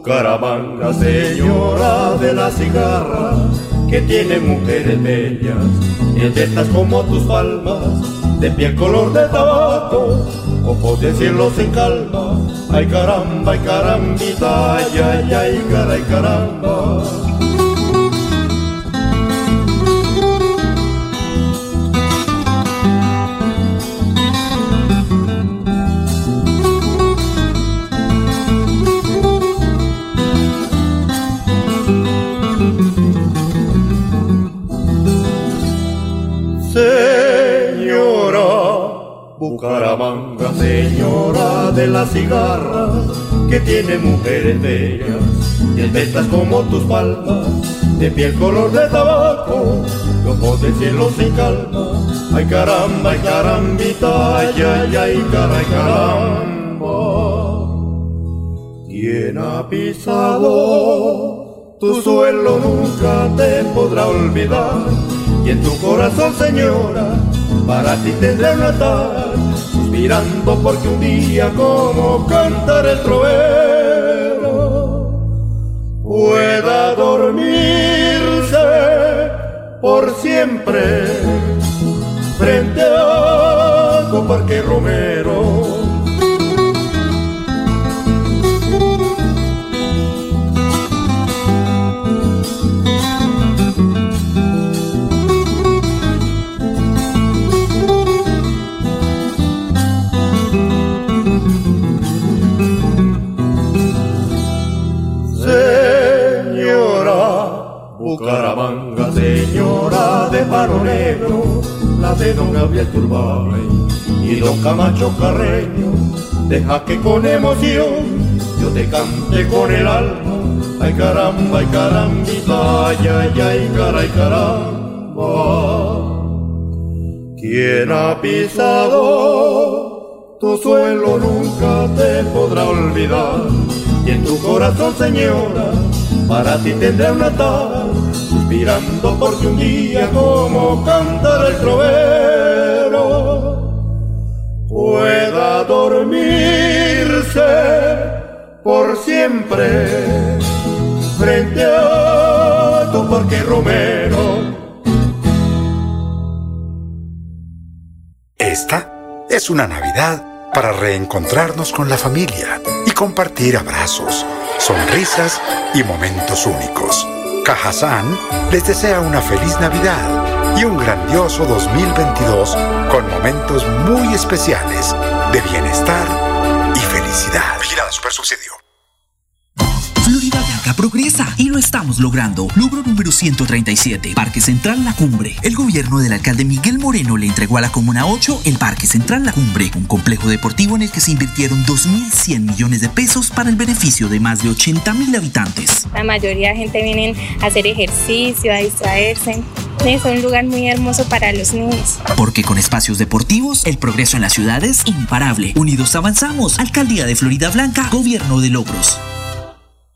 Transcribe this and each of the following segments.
Bucaramanga, señora de la cigarra, que tiene mujeres bellas, estas como tus palmas, de piel color de tabaco, ojos de cielo sin calma, ay caramba, ay carambita, ay ay ay, caray caramba. Cigarra, que tiene mujeres bellas, tetas como tus palmas, de piel color de tabaco, ojos de cielo sin calma. Ay caramba, ay carambita, ay ay ay, caray caramba. Quien ha pisado tu suelo nunca te podrá olvidar, y en tu corazón, señora, para ti tendré un altar suspirando porque un día como cantar el trovero pueda dormirse por siempre frente a tu parque romero y don Camacho Carreño, deja que con emoción yo te cante con el alma, ay caramba, ay carambita, ay ay ay, caray caramba. Quien ha pisado tu suelo nunca te podrá olvidar, y en tu corazón, señora, para ti tendré una tarde suspirando porque un día como cantar el trovero pueda dormirse por siempre frente a tu parque romero. Esta es una Navidad para reencontrarnos con la familia y compartir abrazos, sonrisas y momentos únicos. Cajazán les desea una feliz Navidad y un grandioso 2022 con momentos muy especiales de bienestar y felicidad. Vigilada Super Subsidio. Florida Blanca progresa y lo estamos logrando. Logro número 137, Parque Central La Cumbre. El gobierno del alcalde Miguel Moreno le entregó a la Comuna 8 el Parque Central La Cumbre, un complejo deportivo en el que se invirtieron 2.100 millones de pesos para el beneficio de más de 80.000 habitantes. La mayoría de gente viene a hacer ejercicio, a distraerse. Es un lugar muy hermoso para los niños. Porque con espacios deportivos, el progreso en la ciudad es imparable. Unidos avanzamos. Alcaldía de Florida Blanca, Gobierno de Logros.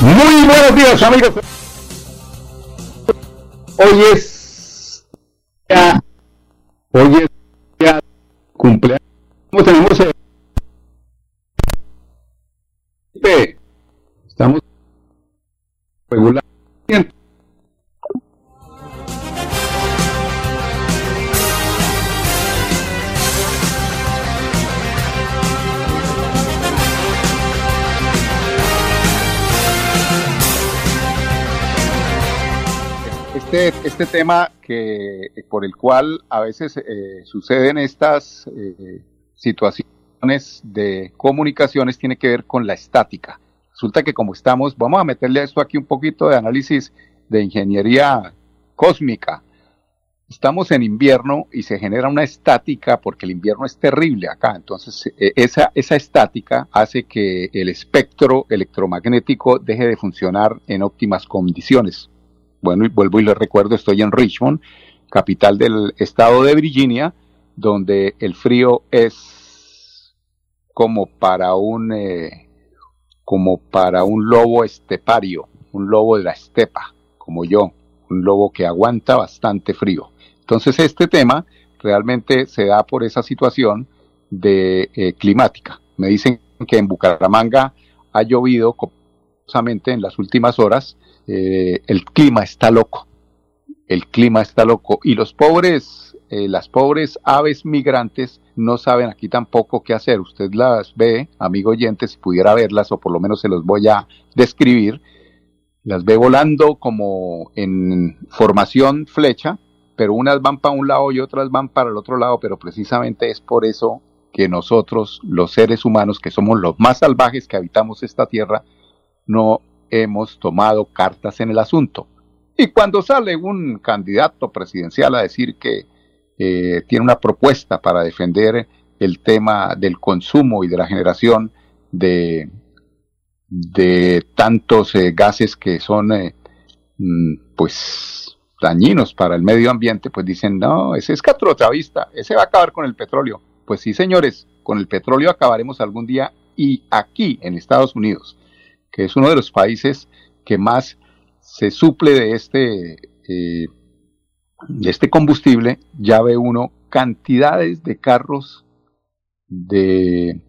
Muy buenos días, amigos. Hoy es ya, hoy es ya cumpleaños. ¿Cómo tenemos? El... Este, tema que, por el cual a veces eh, suceden estas eh, situaciones de comunicaciones tiene que ver con la estática. Resulta que como estamos, vamos a meterle a esto aquí un poquito de análisis de ingeniería cósmica. Estamos en invierno y se genera una estática porque el invierno es terrible acá. Entonces, e, esa, esa estática hace que el espectro electromagnético deje de funcionar en óptimas condiciones. Bueno, y vuelvo y les recuerdo, estoy en Richmond, capital del estado de Virginia, donde el frío es como para un eh, como para un lobo estepario, un lobo de la estepa, como yo, un lobo que aguanta bastante frío. Entonces este tema realmente se da por esa situación de eh, climática. Me dicen que en Bucaramanga ha llovido en las últimas horas eh, el clima está loco, el clima está loco. Y los pobres, eh, las pobres aves migrantes no saben aquí tampoco qué hacer. Usted las ve, amigo oyente, si pudiera verlas o por lo menos se los voy a describir, las ve volando como en formación flecha, pero unas van para un lado y otras van para el otro lado, pero precisamente es por eso que nosotros, los seres humanos, que somos los más salvajes que habitamos esta tierra, no hemos tomado cartas en el asunto. Y cuando sale un candidato presidencial a decir que eh, tiene una propuesta para defender el tema del consumo y de la generación de, tantos eh, gases que son eh, mm, pues dañinos para el medio ambiente, pues dicen, no, ese es catrotravista, ese va a acabar con el petróleo. Pues sí, señores, con el petróleo acabaremos algún día y aquí en Estados Unidos que es uno de los países que más se suple de este, eh, este combustible, ya ve uno cantidades de carros de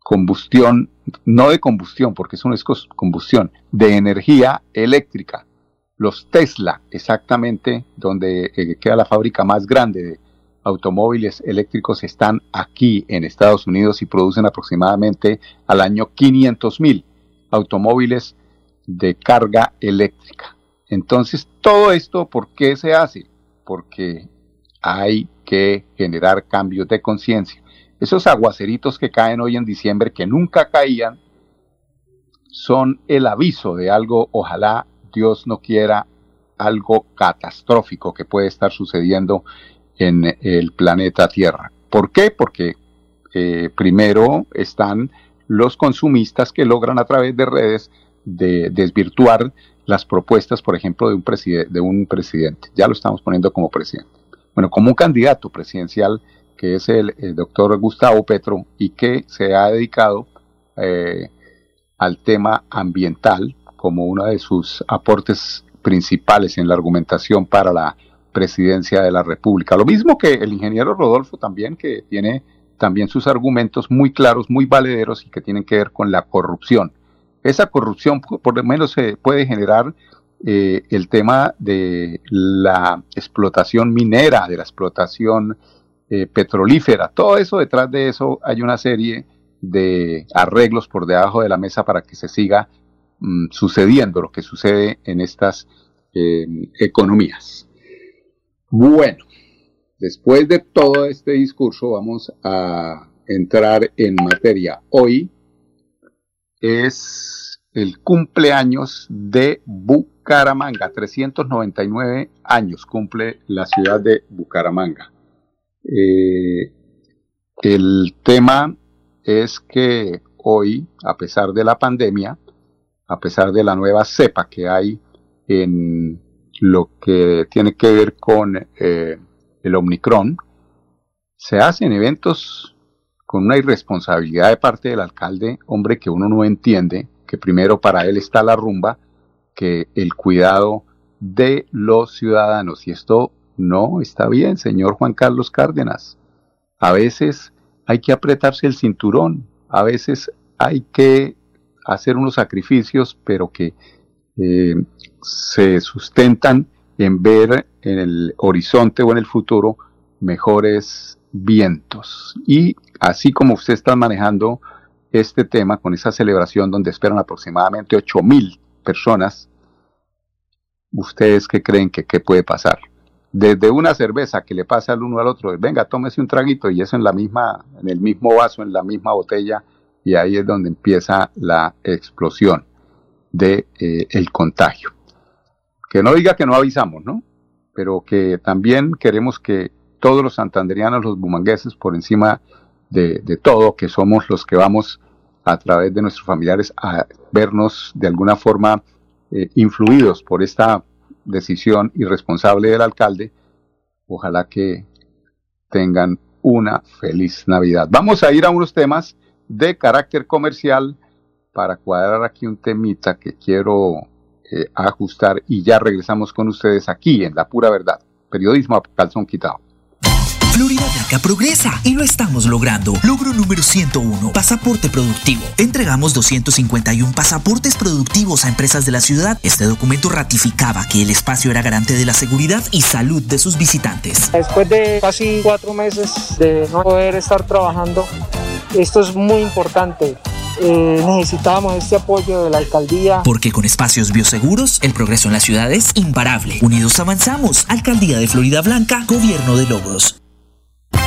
combustión, no de combustión, porque eso no es combustión, de energía eléctrica. Los Tesla, exactamente donde eh, queda la fábrica más grande de automóviles eléctricos, están aquí en Estados Unidos y producen aproximadamente al año 500 mil automóviles de carga eléctrica. Entonces, todo esto, ¿por qué se hace? Porque hay que generar cambios de conciencia. Esos aguaceritos que caen hoy en diciembre, que nunca caían, son el aviso de algo, ojalá Dios no quiera, algo catastrófico que puede estar sucediendo en el planeta Tierra. ¿Por qué? Porque eh, primero están los consumistas que logran a través de redes de desvirtuar las propuestas, por ejemplo, de un, de un presidente. Ya lo estamos poniendo como presidente. Bueno, como un candidato presidencial que es el, doctor Gustavo Petro y que se ha dedicado eh, al tema ambiental como uno de sus aportes principales en la argumentación para la presidencia de la República. Lo mismo que el ingeniero Rodolfo también, que tiene también sus argumentos muy claros, muy valederos y que tienen que ver con la corrupción. Esa corrupción por lo menos se puede generar eh, el tema de la explotación minera, de la explotación eh, petrolífera. Todo eso, detrás de eso hay una serie de arreglos por debajo de la mesa para que se siga mm, sucediendo lo que sucede en estas eh, economías. Bueno, Después de todo este discurso vamos a entrar en materia. Hoy es el cumpleaños de Bucaramanga. 399 años cumple la ciudad de Bucaramanga. Eh, el tema es que hoy, a pesar de la pandemia, a pesar de la nueva cepa que hay en lo que tiene que ver con eh, el Omicron, se hacen eventos con una irresponsabilidad de parte del alcalde, hombre que uno no entiende, que primero para él está la rumba que el cuidado de los ciudadanos. Y esto no está bien, señor Juan Carlos Cárdenas. A veces hay que apretarse el cinturón, a veces hay que hacer unos sacrificios, pero que eh, se sustentan en ver en el horizonte o en el futuro mejores vientos. Y así como usted está manejando este tema con esa celebración donde esperan aproximadamente 8 mil personas, ¿ustedes qué creen que qué puede pasar? Desde una cerveza que le pasa al uno al otro, venga, tómese un traguito y eso en la misma, en el mismo vaso, en la misma botella, y ahí es donde empieza la explosión de eh, el contagio. Que no diga que no avisamos, ¿no? Pero que también queremos que todos los santanderianos, los bumangueses, por encima de, todo, que somos los que vamos a través de nuestros familiares a vernos de alguna forma eh, influidos por esta decisión irresponsable del alcalde, ojalá que tengan una feliz Navidad. Vamos a ir a unos temas de carácter comercial para cuadrar aquí un temita que quiero eh, ajustar y ya regresamos con ustedes aquí en La Pura Verdad. Periodismo a calzón quitado. Florida Blanca progresa y lo estamos logrando. Logro número 101, pasaporte productivo. Entregamos 251 pasaportes productivos a empresas de la ciudad. Este documento ratificaba que el espacio era garante de la seguridad y salud de sus visitantes. Después de casi cuatro meses de no poder estar trabajando, esto es muy importante. Eh, necesitábamos este apoyo de la alcaldía. Porque con espacios bioseguros, el progreso en la ciudad es imparable. Unidos avanzamos. Alcaldía de Florida Blanca, Gobierno de Logros.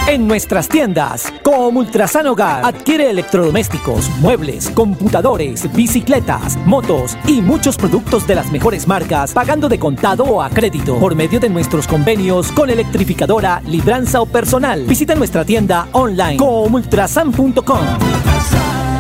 En nuestras tiendas, como Ultrasan Hogar, adquiere electrodomésticos, muebles, computadores, bicicletas, motos y muchos productos de las mejores marcas, pagando de contado o a crédito por medio de nuestros convenios con electrificadora, libranza o personal. Visita nuestra tienda online comultrasan.com.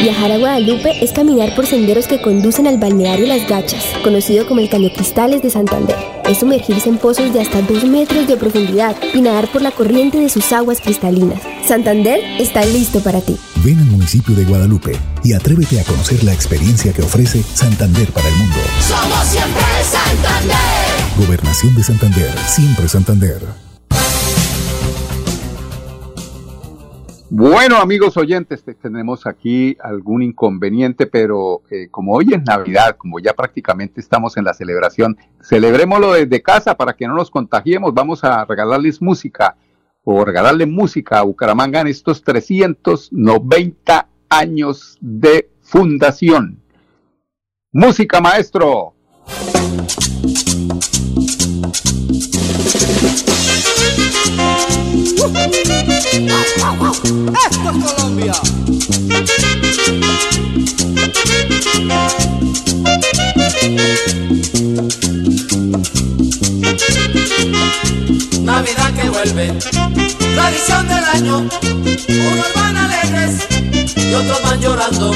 Viajar a Guadalupe es caminar por senderos que conducen al balneario Las Gachas, conocido como el Caño Cristales de Santander. Es sumergirse en pozos de hasta 2 metros de profundidad y nadar por la corriente de sus aguas cristalinas. Santander está listo para ti. Ven al municipio de Guadalupe y atrévete a conocer la experiencia que ofrece Santander para el mundo. Somos siempre Santander. Gobernación de Santander, siempre Santander. Bueno, amigos oyentes, tenemos aquí algún inconveniente, pero eh, como hoy es Navidad, como ya prácticamente estamos en la celebración, celebrémoslo desde casa para que no nos contagiemos. Vamos a regalarles música o regalarle música a Bucaramanga en estos 390 años de fundación. Música, maestro. Esto es Colombia. Navidad que vuelve, tradición del año. Unos van alegres y otros van llorando.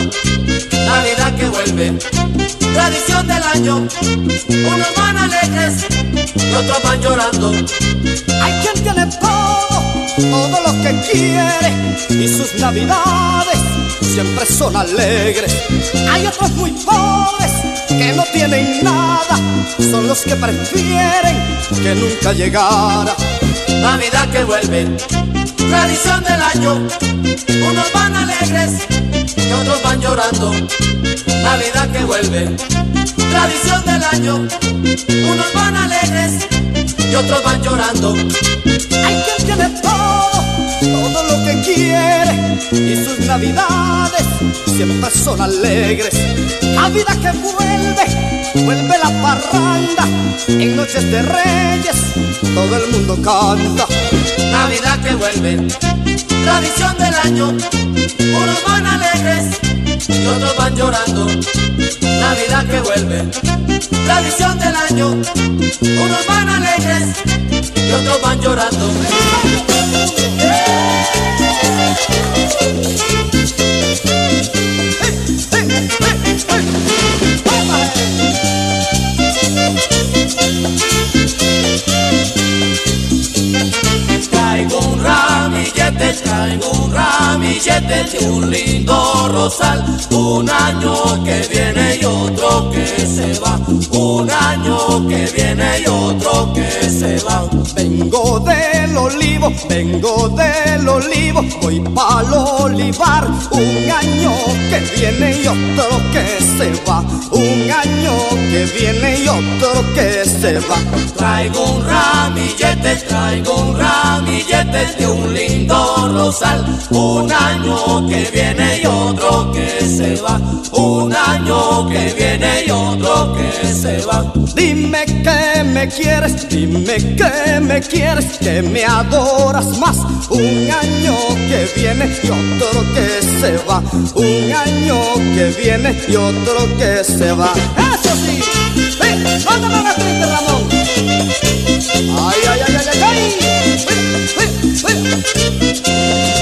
Navidad que vuelve tradición del año, unos van alegres y otros van llorando. Hay quien tiene todo, todo lo que quiere y sus navidades siempre son alegres. Hay otros muy pobres que no tienen nada, son los que prefieren que nunca llegara. Navidad que vuelve, tradición del año, unos van alegres y otros van llorando. Navidad que vuelve, tradición del año, unos van alegres y otros van llorando. Hay quien tiene todo, todo lo que quiere y sus navidades siempre son alegres. Navidad que vuelve, vuelve la parranda en noches de reyes, todo el mundo canta. Navidad que vuelve, tradición del año, unos van alegres y otros van llorando. Navidad que vuelve, tradición del año, unos van alegres y otros van llorando. Un año que viene y otro que se va. Un año que viene del olivo, vengo del olivo, voy pa'l olivar. Un año que viene y otro que se va. Un año que viene y otro que se va. Traigo un ramillete, traigo un ramillete de un lindo rosal. Un año que viene y otro que se va. Un año que viene y otro que se va. Dime que me quieres, dime que me quieres, que me adoras más. Un año que viene y otro que se va. Un año que viene y otro que se va. Eso sí, triste, Ramón. Ay, ay, ay, ay, ay, ay.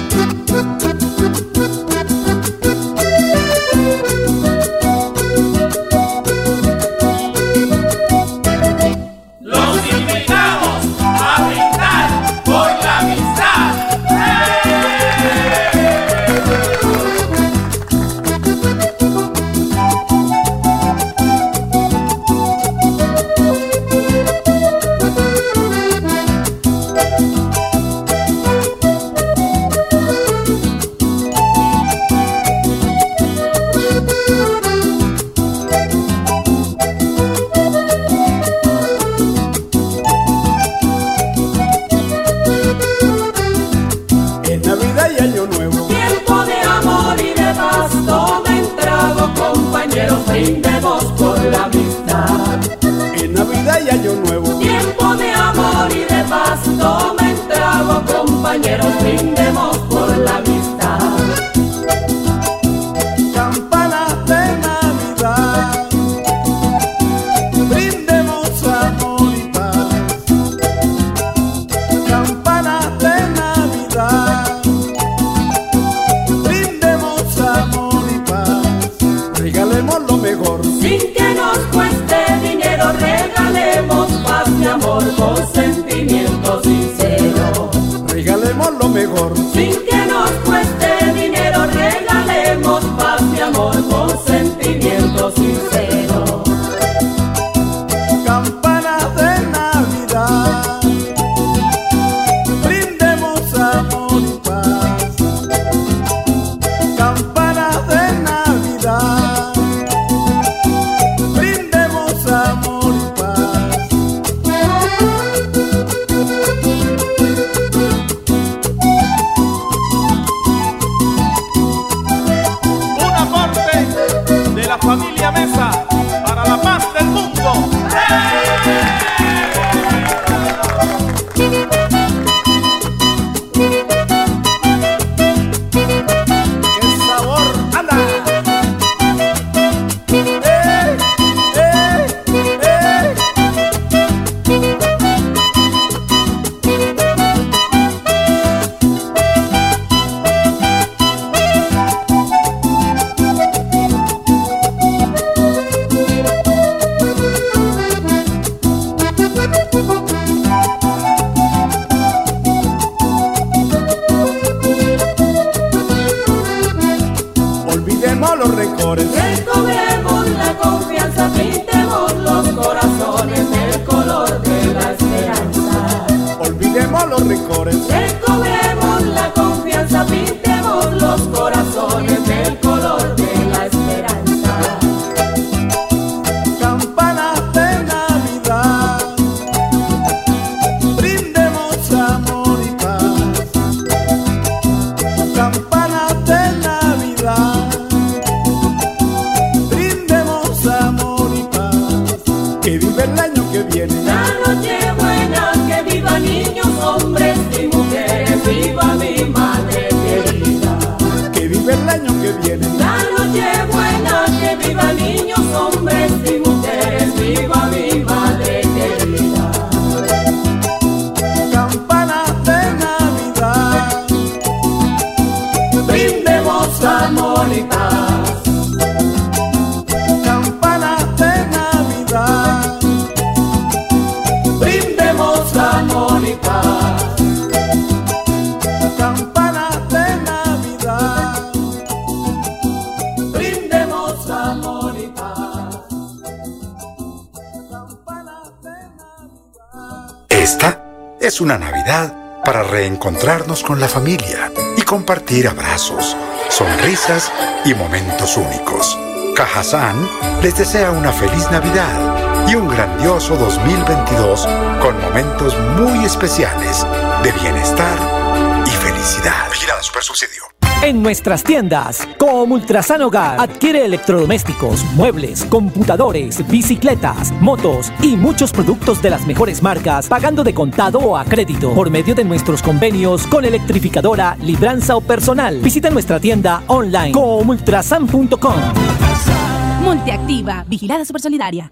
sin que nos cueste dinero, regalemos paz y amor con sentimiento sincero. Regalemos lo mejor, es una Navidad para reencontrarnos con la familia y compartir abrazos, sonrisas y momentos únicos. Cajazán les desea una feliz Navidad y un grandioso 2022 con momentos muy especiales de bienestar y felicidad. Vigilada Super Subsidio. En nuestras tiendas, como Ultrasan Hogar, adquiere electrodomésticos, muebles, computadores, bicicletas, motos y muchos productos de las mejores marcas, pagando de contado o a crédito por medio de nuestros convenios con electrificadora, libranza o personal. Visita nuestra tienda online comultrasan.com. Multiactiva, vigilada supersolidaria.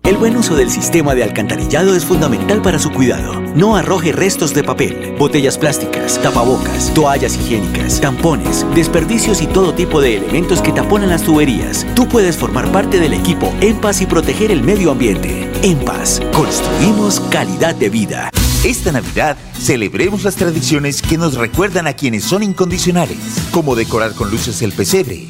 El buen uso del sistema de alcantarillado es fundamental para su cuidado. No arroje restos de papel, botellas plásticas, tapabocas, toallas higiénicas, tampones, desperdicios y todo tipo de elementos que taponan las tuberías. Tú puedes formar parte del equipo En y proteger el medio ambiente. En Paz, construimos calidad de vida. Esta Navidad celebremos las tradiciones que nos recuerdan a quienes son incondicionales, como decorar con luces el pesebre,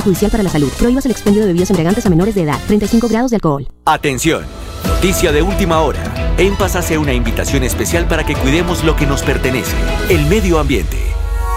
perjudicial para la salud. Prohíbas el expendio de bebidas embriagantes a menores de edad. 35 grados de alcohol. Atención, noticia de última hora. En Paz hace una invitación especial para que cuidemos lo que nos pertenece, el medio ambiente.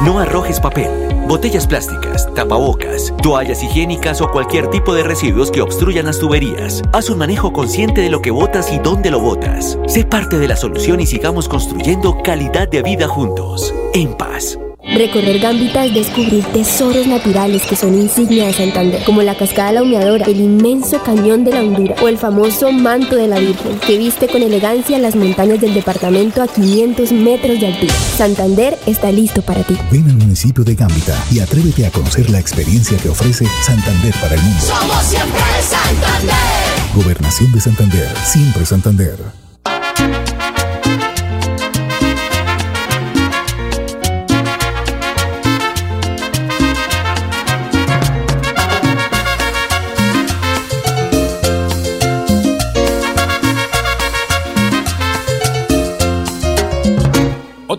No arrojes papel, botellas plásticas, tapabocas, toallas higiénicas o cualquier tipo de residuos que obstruyan las tuberías. Haz un manejo consciente de lo que botas y dónde lo botas. Sé parte de la solución y sigamos construyendo calidad de vida juntos. En paz. Recorrer Gambita es descubrir tesoros naturales que son insignia de Santander, como la cascada La Humeadora, el inmenso cañón de la Hondura o el famoso manto de la Virgen, que viste con elegancia las montañas del departamento a 500 metros de altura. Santander está listo para ti. Ven al municipio de Gambita y atrévete a conocer la experiencia que ofrece Santander para el mundo. Somos siempre Santander. Gobernación de Santander, siempre Santander.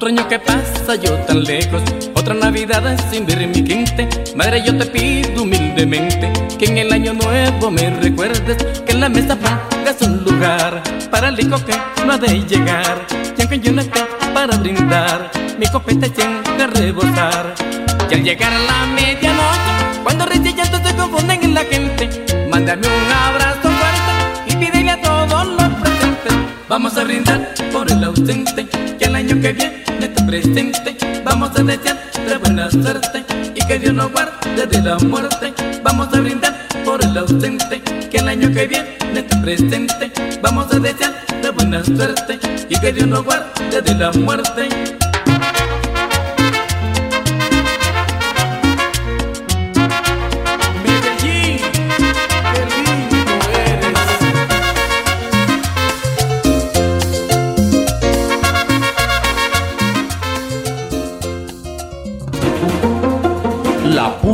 Otro año que pasa yo tan lejos, otra Navidad sin ver mi gente. Madre, yo te pido humildemente que en el año nuevo me recuerdes que en la mesa pongas un lugar para el hijo que no ha de llegar. Y aunque yo no esté para brindar, mi copeta tiene a rebosar. Y al llegar a la medianoche, cuando risa y llanto se confunden en la gente, mándame un abrazo fuerte y pídele a todos los presentes. Vamos a brindar por el ausente, que el año que viene presente. Vamos a desear de buena suerte y que Dios nos guarde de la muerte. Vamos a brindar por el ausente, que el año que viene te presente. Vamos a desear de buena suerte y que Dios nos guarde de la muerte.